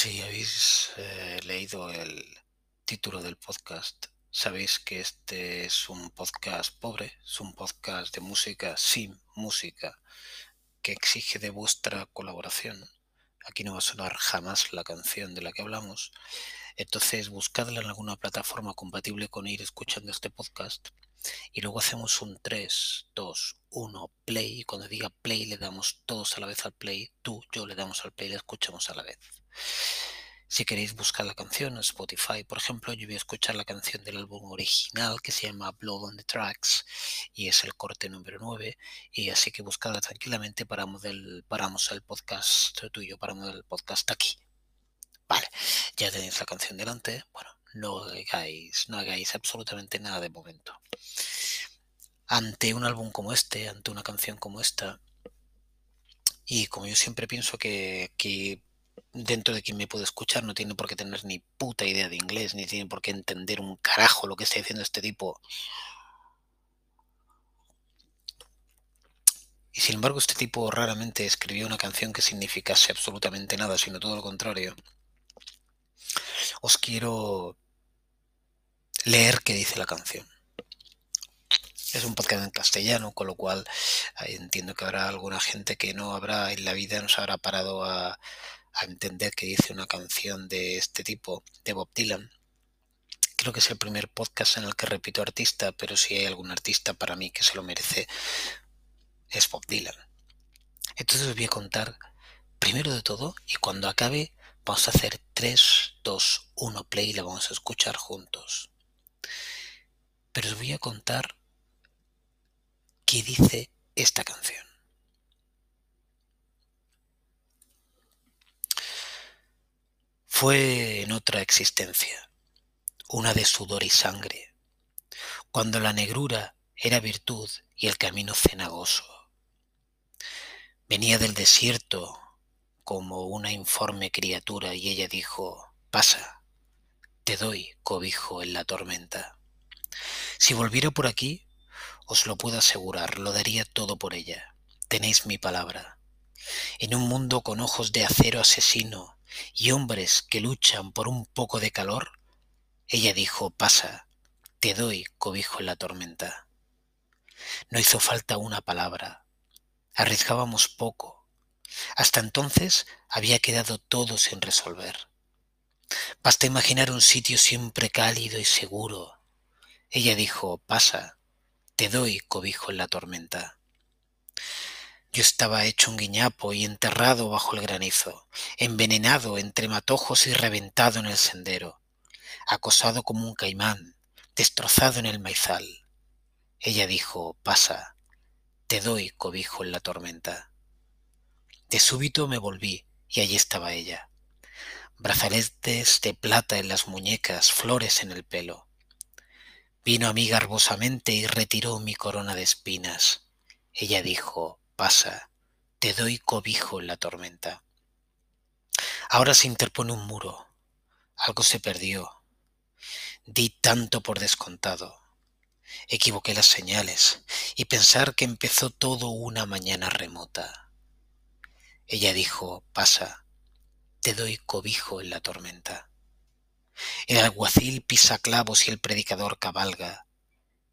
Si habéis eh, leído el título del podcast, sabéis que este es un podcast pobre, es un podcast de música sin música, que exige de vuestra colaboración. Aquí no va a sonar jamás la canción de la que hablamos. Entonces buscadla en alguna plataforma compatible con ir escuchando este podcast y luego hacemos un 3, 2, 1, play y cuando diga play le damos todos a la vez al play, tú, yo le damos al play y le escuchamos a la vez. Si queréis buscar la canción en Spotify, por ejemplo, yo voy a escuchar la canción del álbum original que se llama Blood on the Tracks y es el corte número 9 y así que buscadla tranquilamente, paramos, del, paramos el podcast tuyo, paramos el podcast aquí. Vale, ya tenéis la canción delante. Bueno, no hagáis, no hagáis absolutamente nada de momento. Ante un álbum como este, ante una canción como esta, y como yo siempre pienso que dentro de quien me puede escuchar no tiene por qué tener ni puta idea de inglés, ni tiene por qué entender un carajo lo que está diciendo este tipo. Y sin embargo, este tipo raramente escribió una canción que significase absolutamente nada, sino todo lo contrario os quiero leer qué dice la canción. Es un podcast en castellano, con lo cual entiendo que habrá alguna gente que no habrá en la vida, no se habrá parado a, a entender que dice una canción de este tipo, de Bob Dylan. Creo que es el primer podcast en el que repito artista, pero si hay algún artista para mí que se lo merece, es Bob Dylan. Entonces os voy a contar, primero de todo, y cuando acabe, Vamos a hacer 3, 2, 1 play y la vamos a escuchar juntos. Pero os voy a contar qué dice esta canción. Fue en otra existencia, una de sudor y sangre, cuando la negrura era virtud y el camino cenagoso. Venía del desierto como una informe criatura y ella dijo, pasa, te doy cobijo en la tormenta. Si volviera por aquí, os lo puedo asegurar, lo daría todo por ella. Tenéis mi palabra. En un mundo con ojos de acero asesino y hombres que luchan por un poco de calor, ella dijo, pasa, te doy cobijo en la tormenta. No hizo falta una palabra. Arriesgábamos poco, hasta entonces había quedado todo sin resolver. Basta imaginar un sitio siempre cálido y seguro. Ella dijo, pasa, te doy cobijo en la tormenta. Yo estaba hecho un guiñapo y enterrado bajo el granizo, envenenado entre matojos y reventado en el sendero, acosado como un caimán, destrozado en el maizal. Ella dijo, pasa, te doy cobijo en la tormenta. De súbito me volví y allí estaba ella. Brazaletes de plata en las muñecas, flores en el pelo. Vino a mí garbosamente y retiró mi corona de espinas. Ella dijo, pasa, te doy cobijo en la tormenta. Ahora se interpone un muro. Algo se perdió. Di tanto por descontado. Equivoqué las señales y pensar que empezó todo una mañana remota. Ella dijo, pasa, te doy cobijo en la tormenta. El alguacil pisa clavos y el predicador cabalga,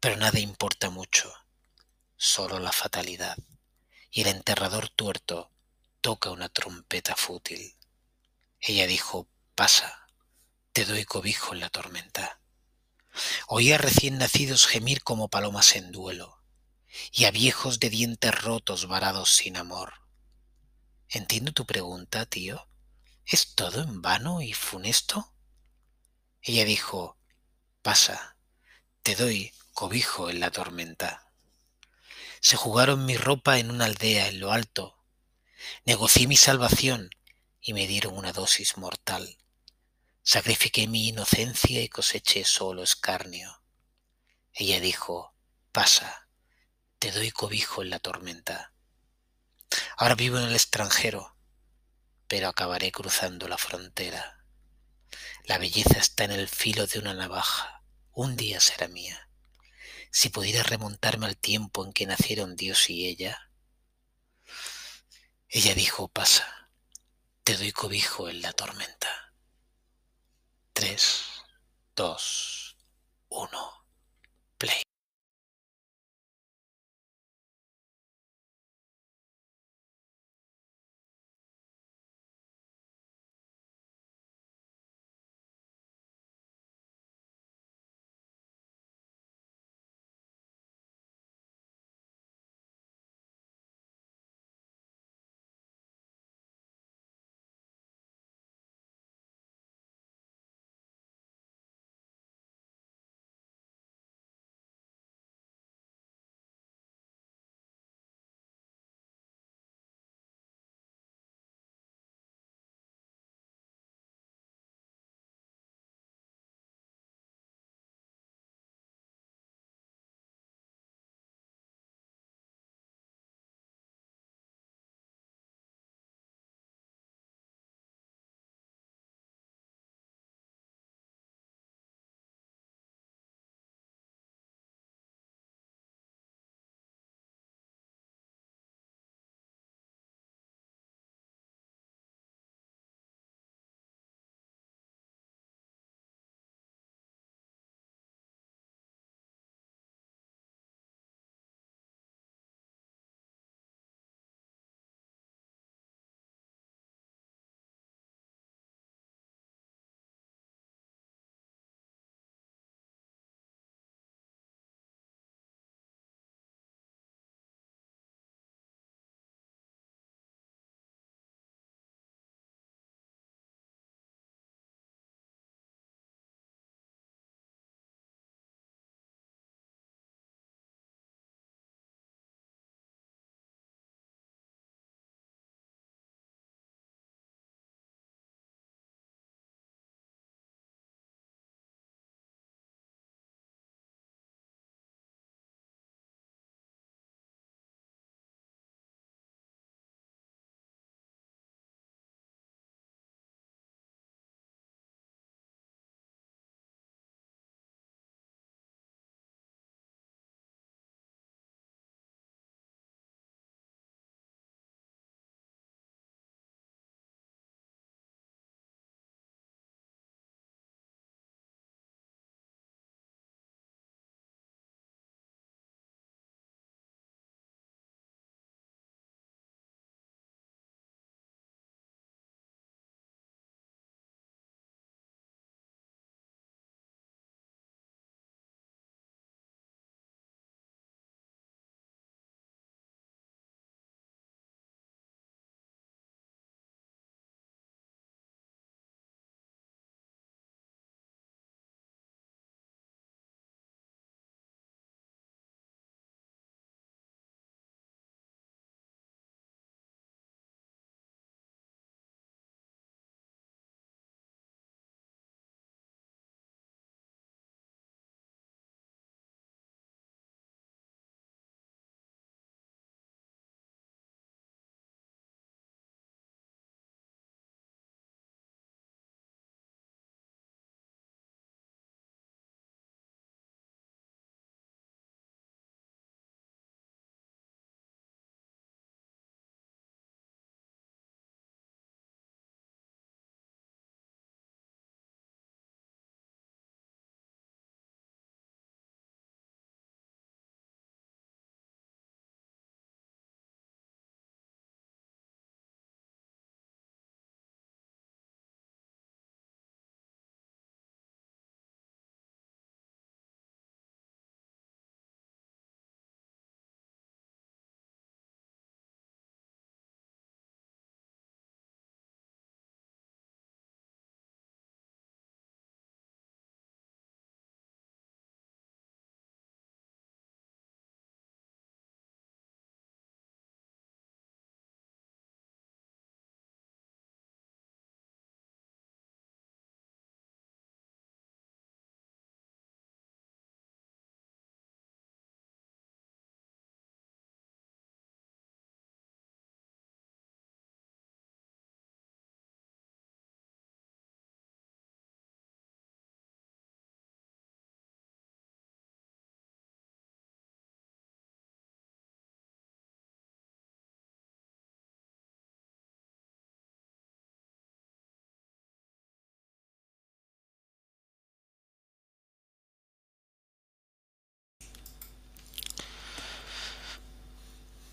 pero nada importa mucho, solo la fatalidad, y el enterrador tuerto toca una trompeta fútil. Ella dijo, pasa, te doy cobijo en la tormenta. Oía recién nacidos gemir como palomas en duelo, y a viejos de dientes rotos varados sin amor. Entiendo tu pregunta, tío. ¿Es todo en vano y funesto? Ella dijo, pasa, te doy cobijo en la tormenta. Se jugaron mi ropa en una aldea en lo alto. Negocié mi salvación y me dieron una dosis mortal. Sacrifiqué mi inocencia y coseché solo escarnio. Ella dijo, pasa, te doy cobijo en la tormenta. Ahora vivo en el extranjero, pero acabaré cruzando la frontera. La belleza está en el filo de una navaja. Un día será mía si pudiera remontarme al tiempo en que nacieron Dios y ella. Ella dijo, pasa, te doy cobijo en la tormenta. Tres, dos, uno.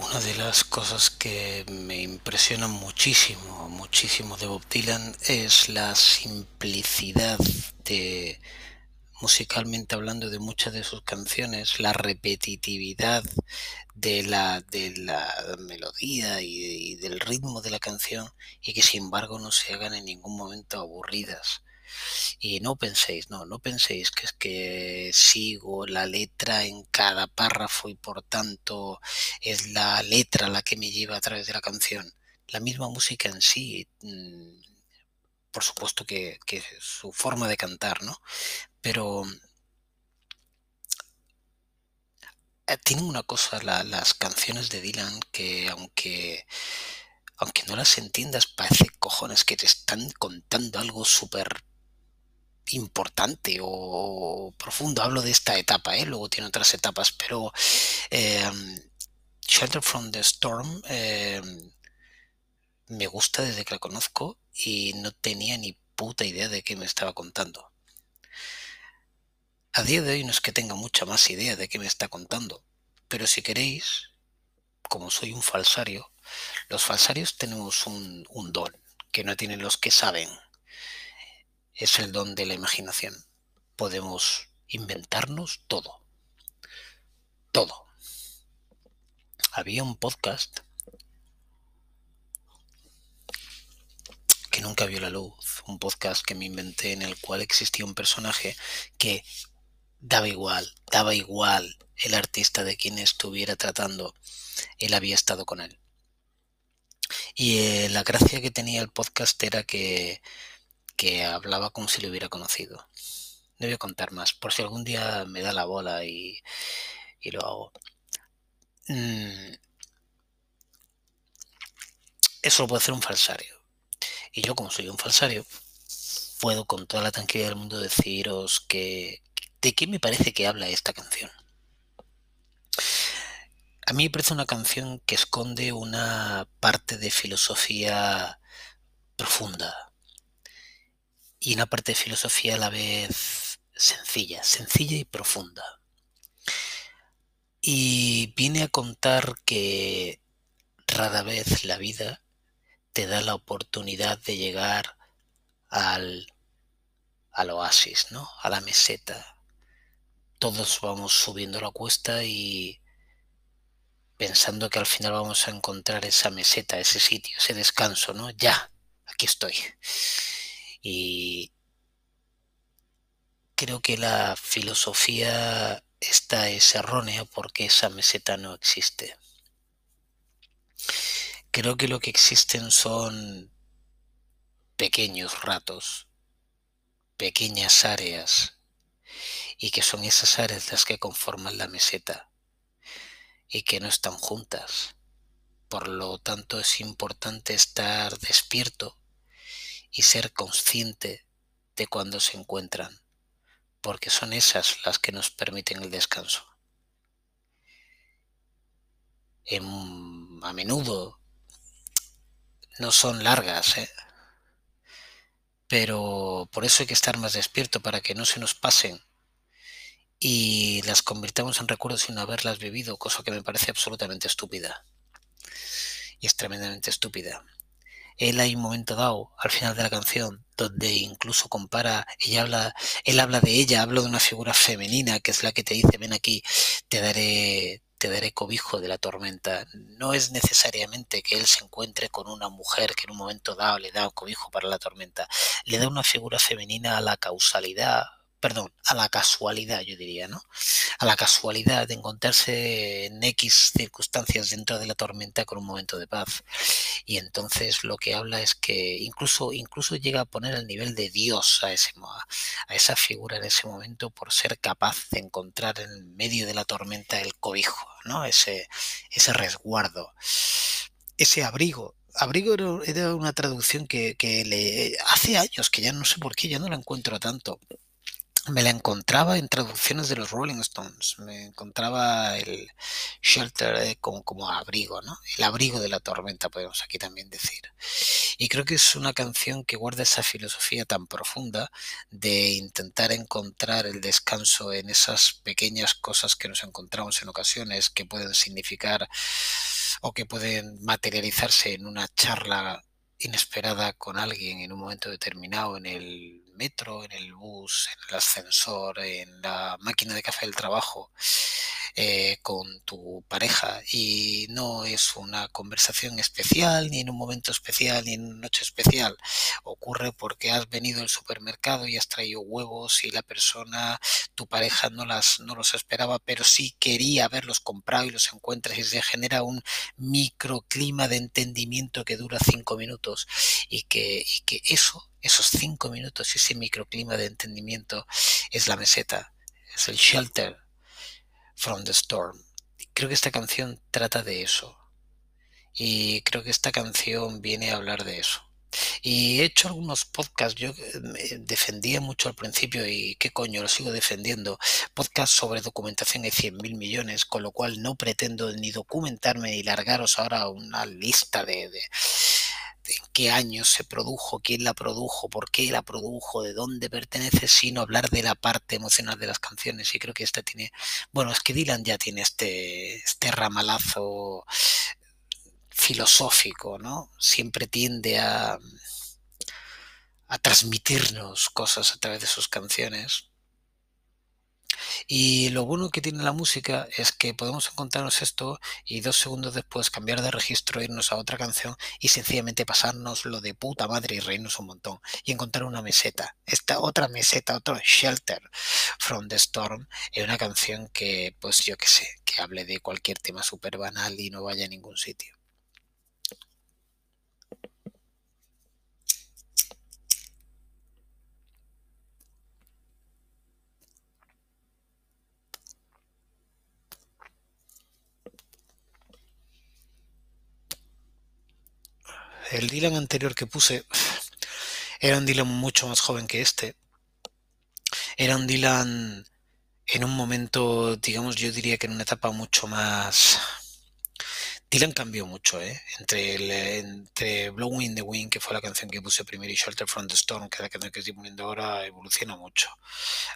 Una de las cosas que me impresiona muchísimo, muchísimo de Bob Dylan es la simplicidad de, musicalmente hablando de muchas de sus canciones, la repetitividad de la, de la melodía y, del ritmo de la canción y que sin embargo no se hagan en ningún momento aburridas. Y no penséis, no, no penséis que es que sigo la letra en cada párrafo y por tanto es la letra la que me lleva a través de la canción. La misma música en sí, mm, por supuesto que, que su forma de cantar, ¿no? Pero eh, tienen una cosa las canciones de Dylan que aunque aunque no las entiendas parece cojones que te están contando algo súper importante o profundo. Hablo de esta etapa, ¿eh? luego tiene otras etapas, pero em, Shelter from the Storm em, me gusta desde que la conozco y no tenía ni puta idea de qué me estaba contando. A día de hoy no es que tenga mucha más idea de qué me está contando, pero si queréis, como soy un falsario, los falsarios tenemos un, un don que no tienen los que saben es el don de la imaginación. Podemos inventarnos todo. Todo. Había un podcast que nunca vio la luz, un podcast que me inventé en el cual existía un personaje que daba igual, daba igual el artista de quien estuviera tratando, él había estado con él. Y eh, la gracia que tenía el podcast era que que hablaba como si lo hubiera conocido. No voy a contar más, por si algún día me da la bola y, lo hago. Mm. Eso lo puede hacer un falsario. Y yo, como soy un falsario, puedo con toda la tranquilidad del mundo deciros que de qué me parece que habla esta canción. A mí me parece una canción que esconde una parte de filosofía profunda, y una parte de filosofía a la vez sencilla, sencilla y profunda. Y viene a contar que rara vez la vida te da la oportunidad de llegar al, al oasis, ¿no? A la meseta. Todos vamos subiendo la cuesta y pensando que al final vamos a encontrar esa meseta, ese sitio, ese descanso, ¿no? Ya, aquí estoy. Y creo que la filosofía esta es errónea porque esa meseta no existe. Creo que lo que existen son pequeños ratos, pequeñas áreas, y que son esas áreas las que conforman la meseta, y que no están juntas. Por lo tanto es importante estar despierto y ser consciente de cuando se encuentran, porque son esas las que nos permiten el descanso. a menudo no son largas, ¿eh? pero por eso hay que estar más despierto para que no se nos pasen y las convirtamos en recuerdos sin haberlas vivido, cosa que me parece absolutamente estúpida. Y es tremendamente estúpida él hay un momento dado al final de la canción donde incluso compara, ella habla, él habla de ella, habla de una figura femenina que es la que te dice, ven aquí, te daré, te daré cobijo de la tormenta. No es necesariamente que él se encuentre con una mujer que en un momento dado le da cobijo para la tormenta. Le da una figura femenina a la causalidad, perdón, a la casualidad, yo diría, ¿no? A la casualidad de encontrarse en X circunstancias dentro de la tormenta con un momento de paz. Y entonces lo que habla es que incluso, incluso llega a poner el nivel de Dios a, ese, a esa figura en ese momento por ser capaz de encontrar en medio de la tormenta el cobijo, ¿no? Ese, ese resguardo, ese abrigo abrigo era una traducción que, que, le hace años que ya no sé por qué ya no la encuentro tanto me la encontraba en traducciones de los Rolling Stones, me encontraba el shelter eh, como, como abrigo, ¿no? El abrigo de la tormenta, podemos aquí también decir. Y creo que es una canción que guarda esa filosofía tan profunda de intentar encontrar el descanso en esas pequeñas cosas que nos encontramos en ocasiones que pueden significar o que pueden materializarse en una charla inesperada con alguien en un momento determinado en el metro, en el bus, en el ascensor, en la máquina de café del trabajo, eh, con tu pareja y no es una conversación especial, ni en un momento especial, ni en una noche especial. Ocurre porque has venido al supermercado y has traído huevos y la persona, tu pareja, no, las, no los esperaba, pero sí quería haberlos comprado y los encuentras y se genera un microclima de entendimiento que dura cinco minutos y que, y que eso, esos cinco minutos, ese microclima de entendimiento es la meseta, es el shelter from the Storm. Creo que esta canción trata de eso. Y creo que esta canción viene a hablar de eso. Y he hecho algunos podcasts, yo eh, defendía mucho al principio y qué coño, lo sigo defendiendo, podcasts sobre documentación de 100.000 millones, con lo cual no pretendo ni documentarme ni largaros ahora una lista de, qué año se produjo, quién la produjo, por qué la produjo, de dónde pertenece, sino hablar de la parte emocional de las canciones. Y creo que esta tiene, bueno, es que Dylan ya tiene este, este ramalazo filosófico, ¿no? Siempre tiende a, a transmitirnos cosas a través de sus canciones. Y lo bueno que tiene la música es que podemos encontrarnos esto y dos segundos después cambiar de registro, irnos a otra canción y sencillamente pasarnos lo de puta madre y reírnos un montón y encontrar una meseta, esta otra meseta, otro shelter from the storm, en una canción que, pues yo que sé, que hable de cualquier tema súper banal y no vaya a ningún sitio. El Dylan anterior que puse era un Dylan mucho más joven que este. Era un Dylan en un momento, digamos, yo diría que en una etapa mucho más... Dylan cambió mucho, ¿eh? Entre, el, entre Blowing in the Wind, que fue la canción que puse primero, y Shelter from the Storm, que es la canción que estoy poniendo ahora, evoluciona mucho.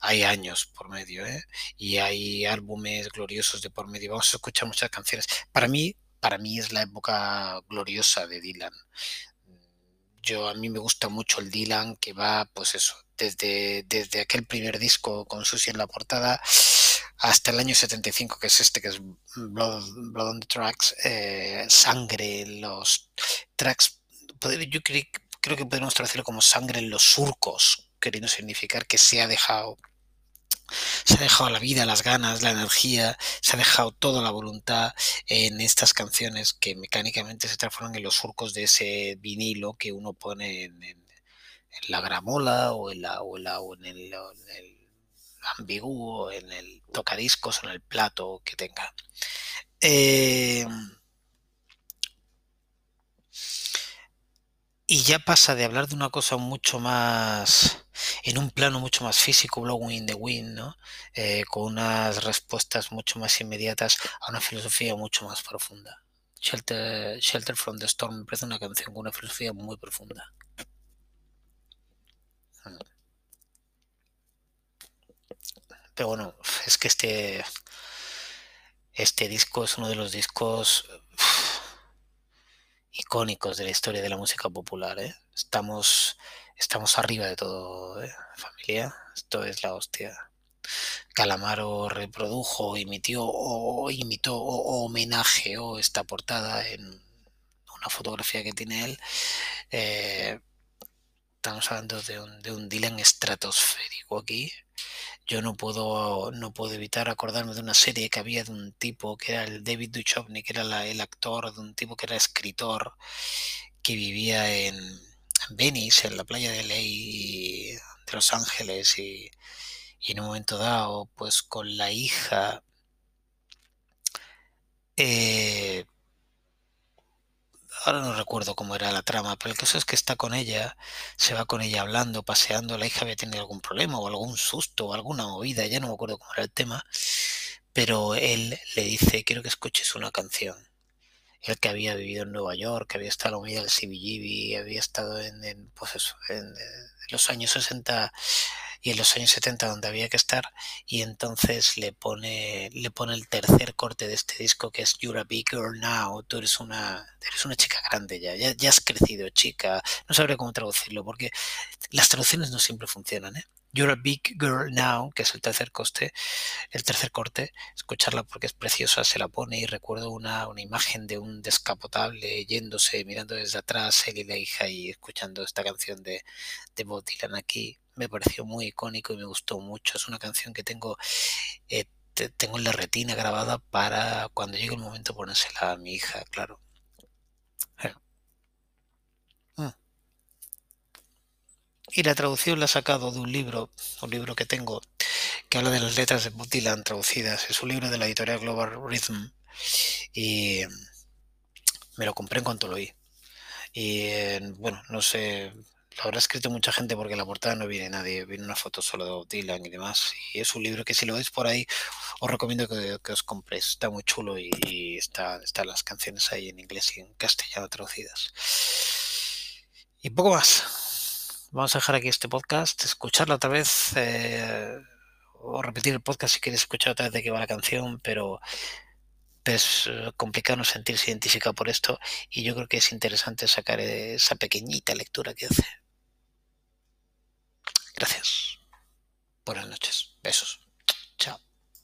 Hay años por medio, ¿eh? Y hay álbumes gloriosos de por medio. Vamos a escuchar muchas canciones. Para mí, para mí es la época gloriosa de Dylan. Yo a mí me gusta mucho el Dylan que va, pues eso, desde, desde aquel primer disco con Susie en la portada hasta el año 75, que es este, que es Blood, on the Tracks, eh, sangre los tracks. Yo creo, creo que podemos traducirlo como sangre en los surcos, queriendo significar que se ha dejado se ha dejado la vida, las ganas, la energía, se ha dejado toda la voluntad en estas canciones que mecánicamente se transforman en los surcos de ese vinilo que uno pone en, la gramola o en, la, o en, o en el, ambiguo, en el tocadiscos o en el plato que tenga. Eh, y ya pasa de hablar de una cosa mucho más, en un plano mucho más físico, blowing in the wind, ¿no? Eh, con unas respuestas mucho más inmediatas a una filosofía mucho más profunda. Shelter, Shelter from the Storm me parece una canción con una filosofía muy profunda. Pero bueno, es que este, este disco es uno de los discos icónicos de la historia de la música popular. ¿eh? Estamos, estamos arriba de todo, ¿eh? familia. Esto es la hostia. Calamaro reprodujo, emitió o imitó o homenajeó esta portada en una fotografía que tiene él. Eh, estamos hablando de un, de un Dylan estratosférico aquí yo no puedo, no puedo evitar acordarme de una serie que había de un tipo que era el David Duchovny, que era el actor de un tipo que era escritor, que vivía en, Venice, en la playa de Ley de Los Ángeles, y, en un momento dado, pues con la hija, eh, ahora no recuerdo cómo era la trama, pero el caso es que está con ella, se va con ella hablando, paseando, la hija había tenido algún problema o algún susto o alguna movida, ya no me acuerdo cómo era el tema, pero él le dice, quiero que escuches una canción. Él que había vivido en Nueva York, que había estado en la unidad del había estado en, pues en, los años 60 y en los años 70 donde había que estar y entonces le pone le pone el tercer corte de este disco que es You're a Big Girl Now, tú eres una eres una chica grande ya, ya, ya has crecido chica, no sabré cómo traducirlo porque las traducciones no siempre funcionan, ¿eh? You're a Big Girl Now, que es el tercer coste, el tercer corte, escucharla porque es preciosa, se la pone y recuerdo una, una imagen de un descapotable yéndose, mirando desde atrás, él y la hija y escuchando esta canción de, de Bob Dylan aquí. Me pareció muy icónico y me gustó mucho. Es una canción que tengo, eh, tengo en la retina grabada para cuando llegue el momento ponérsela a mi hija, claro. Y la traducción la he sacado de un libro, un libro que tengo, que habla de las letras de Bob Dylan traducidas. Es un libro de la editorial Global Rhythm. Y me lo compré en cuanto lo oí. Y bueno, no sé, habrá escrito mucha gente porque la portada no viene nadie, viene una foto solo de Dylan y demás. Y es un libro que si lo veis por ahí, os recomiendo que, os compréis. Está muy chulo y, está, están las canciones ahí en inglés y en castellano traducidas. Y poco más vamos a dejar aquí este podcast, escucharlo otra vez eh, o repetir el podcast si quieres escuchar otra vez de qué va la canción, pero es eh, complicado no sentirse identificado por esto y yo creo que es interesante sacar esa pequeñita lectura que hace. Gracias. Buenas noches. Besos.